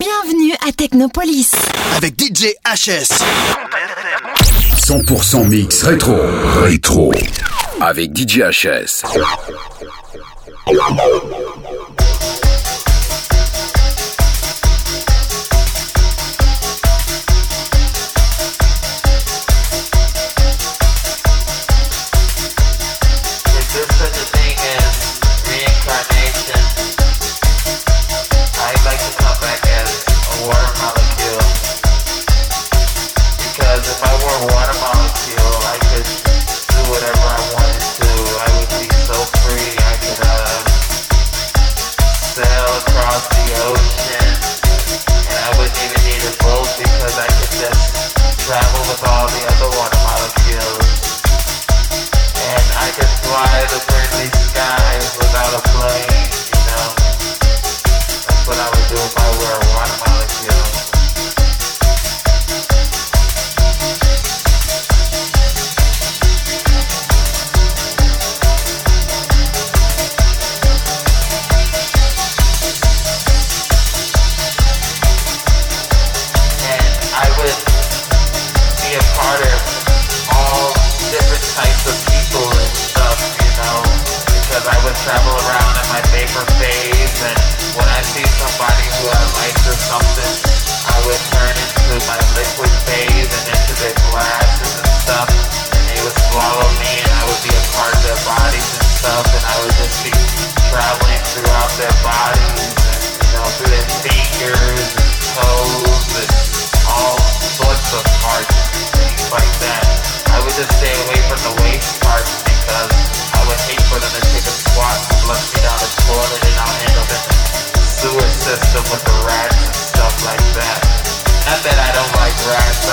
Bienvenue à Technopolis. Avec DJ HS. 100% mix rétro. Rétro. Avec DJ HS. country down in handle the sewer system with the rats and stuff like that. Not that I don't like rats.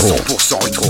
100% rétro.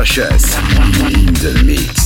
Duchess in the mix.